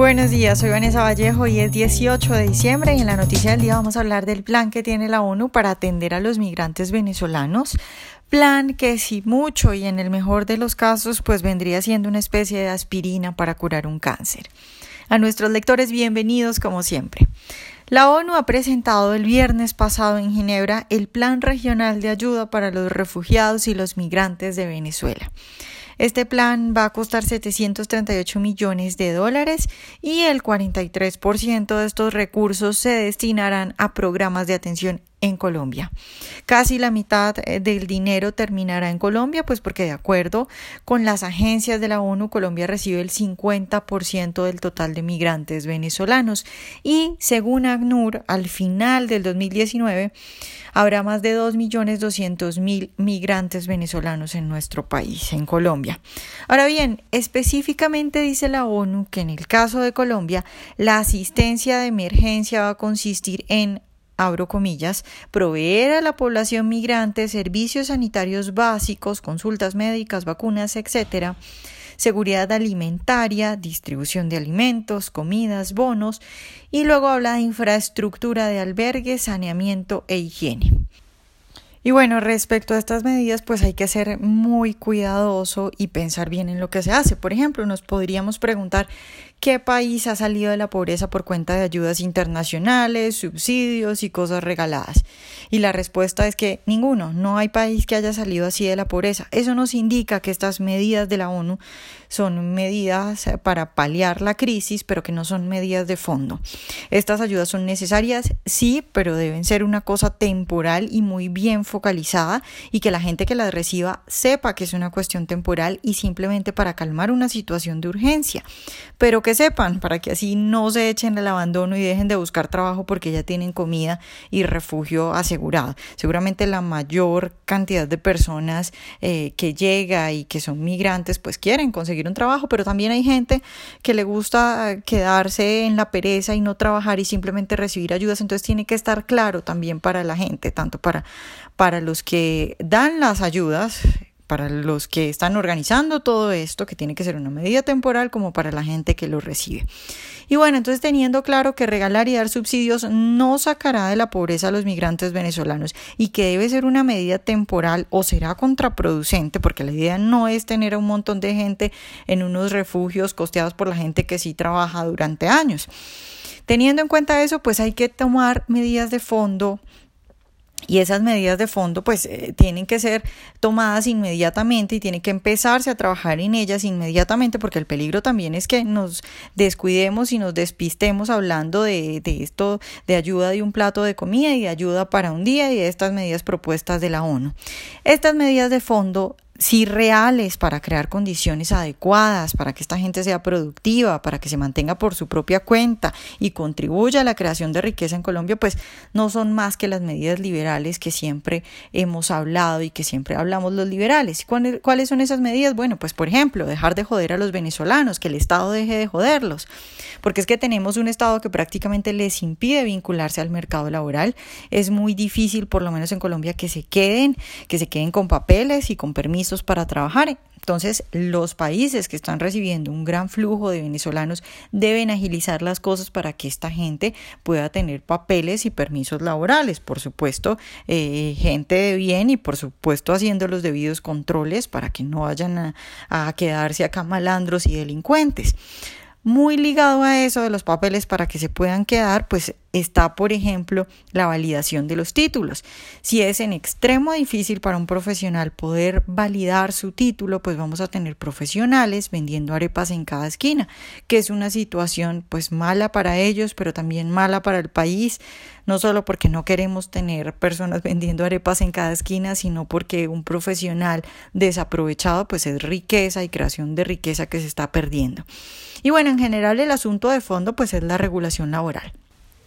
Buenos días, soy Vanessa Vallejo y es 18 de diciembre y en la noticia del día vamos a hablar del plan que tiene la ONU para atender a los migrantes venezolanos. Plan que si mucho y en el mejor de los casos pues vendría siendo una especie de aspirina para curar un cáncer. A nuestros lectores bienvenidos como siempre. La ONU ha presentado el viernes pasado en Ginebra el Plan Regional de Ayuda para los Refugiados y los Migrantes de Venezuela. Este plan va a costar 738 millones de dólares y el 43% de estos recursos se destinarán a programas de atención en Colombia. Casi la mitad eh, del dinero terminará en Colombia, pues porque de acuerdo con las agencias de la ONU, Colombia recibe el 50% del total de migrantes venezolanos y según ACNUR, al final del 2019 habrá más de 2.200.000 migrantes venezolanos en nuestro país, en Colombia. Ahora bien, específicamente dice la ONU que en el caso de Colombia, la asistencia de emergencia va a consistir en abro comillas, proveer a la población migrante servicios sanitarios básicos, consultas médicas, vacunas, etcétera, seguridad alimentaria, distribución de alimentos, comidas, bonos, y luego habla de infraestructura de albergues, saneamiento e higiene. Y bueno, respecto a estas medidas, pues hay que ser muy cuidadoso y pensar bien en lo que se hace. Por ejemplo, nos podríamos preguntar qué país ha salido de la pobreza por cuenta de ayudas internacionales, subsidios y cosas regaladas. Y la respuesta es que ninguno, no hay país que haya salido así de la pobreza. Eso nos indica que estas medidas de la ONU son medidas para paliar la crisis, pero que no son medidas de fondo. Estas ayudas son necesarias, sí, pero deben ser una cosa temporal y muy bien focalizada y que la gente que las reciba sepa que es una cuestión temporal y simplemente para calmar una situación de urgencia. Pero que sepan, para que así no se echen el abandono y dejen de buscar trabajo porque ya tienen comida y refugio asegurado. Seguramente la mayor cantidad de personas eh, que llega y que son migrantes pues quieren conseguir un trabajo, pero también hay gente que le gusta quedarse en la pereza y no trabajar y simplemente recibir ayudas, entonces tiene que estar claro también para la gente, tanto para, para los que dan las ayudas, para los que están organizando todo esto, que tiene que ser una medida temporal, como para la gente que lo recibe. Y bueno, entonces teniendo claro que regalar y dar subsidios no sacará de la pobreza a los migrantes venezolanos y que debe ser una medida temporal o será contraproducente, porque la idea no es tener a un montón de gente en unos refugios costeados por la gente que sí trabaja durante años. Teniendo en cuenta eso, pues hay que tomar medidas de fondo y esas medidas de fondo pues eh, tienen que ser tomadas inmediatamente y tiene que empezarse a trabajar en ellas inmediatamente porque el peligro también es que nos descuidemos y nos despistemos hablando de, de esto de ayuda de un plato de comida y de ayuda para un día y de estas medidas propuestas de la ONU. Estas medidas de fondo sí reales para crear condiciones adecuadas, para que esta gente sea productiva, para que se mantenga por su propia cuenta y contribuya a la creación de riqueza en Colombia, pues no son más que las medidas liberales que siempre hemos hablado y que siempre hablamos los liberales. ¿Cuáles son esas medidas? Bueno, pues por ejemplo, dejar de joder a los venezolanos, que el Estado deje de joderlos, porque es que tenemos un Estado que prácticamente les impide vincularse al mercado laboral. Es muy difícil, por lo menos en Colombia, que se queden, que se queden con papeles y con permisos para trabajar. Entonces, los países que están recibiendo un gran flujo de venezolanos deben agilizar las cosas para que esta gente pueda tener papeles y permisos laborales. Por supuesto, eh, gente de bien y por supuesto haciendo los debidos controles para que no vayan a, a quedarse acá malandros y delincuentes. Muy ligado a eso de los papeles para que se puedan quedar, pues está, por ejemplo, la validación de los títulos. Si es en extremo difícil para un profesional poder validar su título, pues vamos a tener profesionales vendiendo arepas en cada esquina, que es una situación pues mala para ellos, pero también mala para el país, no solo porque no queremos tener personas vendiendo arepas en cada esquina, sino porque un profesional desaprovechado pues es riqueza y creación de riqueza que se está perdiendo. Y bueno, en general el asunto de fondo pues es la regulación laboral.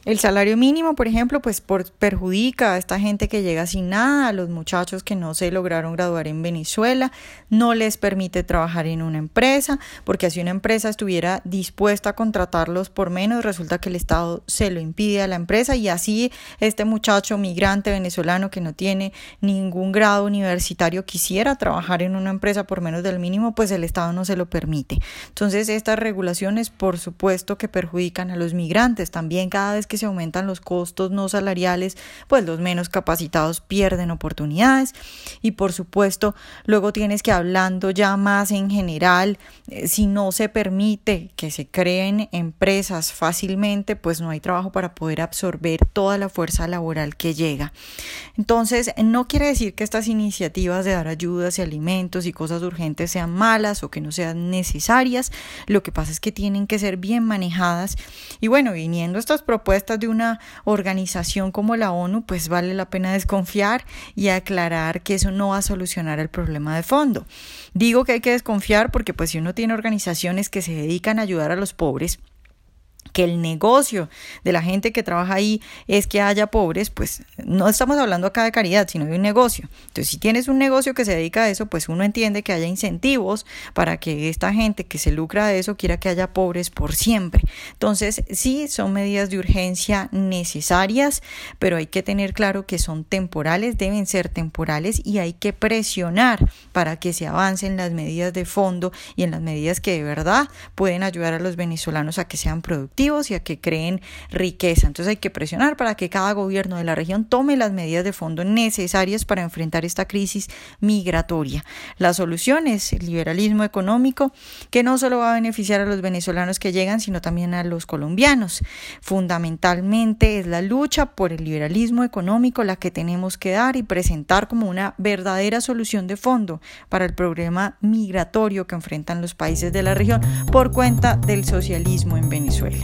El salario mínimo, por ejemplo, pues perjudica a esta gente que llega sin nada, a los muchachos que no se lograron graduar en Venezuela, no les permite trabajar en una empresa, porque si una empresa estuviera dispuesta a contratarlos por menos, resulta que el Estado se lo impide a la empresa y así este muchacho migrante venezolano que no tiene ningún grado universitario quisiera trabajar en una empresa por menos del mínimo, pues el Estado no se lo permite. Entonces, estas regulaciones, por supuesto, que perjudican a los migrantes. También cada vez que que se aumentan los costos no salariales, pues los menos capacitados pierden oportunidades. Y por supuesto luego tienes que hablando ya más en general, eh, si no se permite que se creen empresas fácilmente, pues no hay trabajo para poder absorber toda la fuerza laboral que llega. Entonces, no quiere decir que estas iniciativas de dar ayudas y alimentos y cosas urgentes sean malas o que no sean necesarias, lo que pasa es que tienen que ser bien manejadas. Y bueno, viniendo estas propuestas de una organización como la ONU, pues vale la pena desconfiar y aclarar que eso no va a solucionar el problema de fondo. Digo que hay que desconfiar porque pues si uno tiene organizaciones que se dedican a ayudar a los pobres, que el negocio de la gente que trabaja ahí es que haya pobres, pues no estamos hablando acá de caridad, sino de un negocio. Entonces, si tienes un negocio que se dedica a eso, pues uno entiende que haya incentivos para que esta gente que se lucra de eso quiera que haya pobres por siempre. Entonces, sí, son medidas de urgencia necesarias, pero hay que tener claro que son temporales, deben ser temporales y hay que presionar para que se avancen las medidas de fondo y en las medidas que de verdad pueden ayudar a los venezolanos a que sean y a que creen riqueza. Entonces hay que presionar para que cada gobierno de la región tome las medidas de fondo necesarias para enfrentar esta crisis migratoria. La solución es el liberalismo económico que no solo va a beneficiar a los venezolanos que llegan, sino también a los colombianos. Fundamentalmente es la lucha por el liberalismo económico la que tenemos que dar y presentar como una verdadera solución de fondo para el problema migratorio que enfrentan los países de la región por cuenta del socialismo en Venezuela.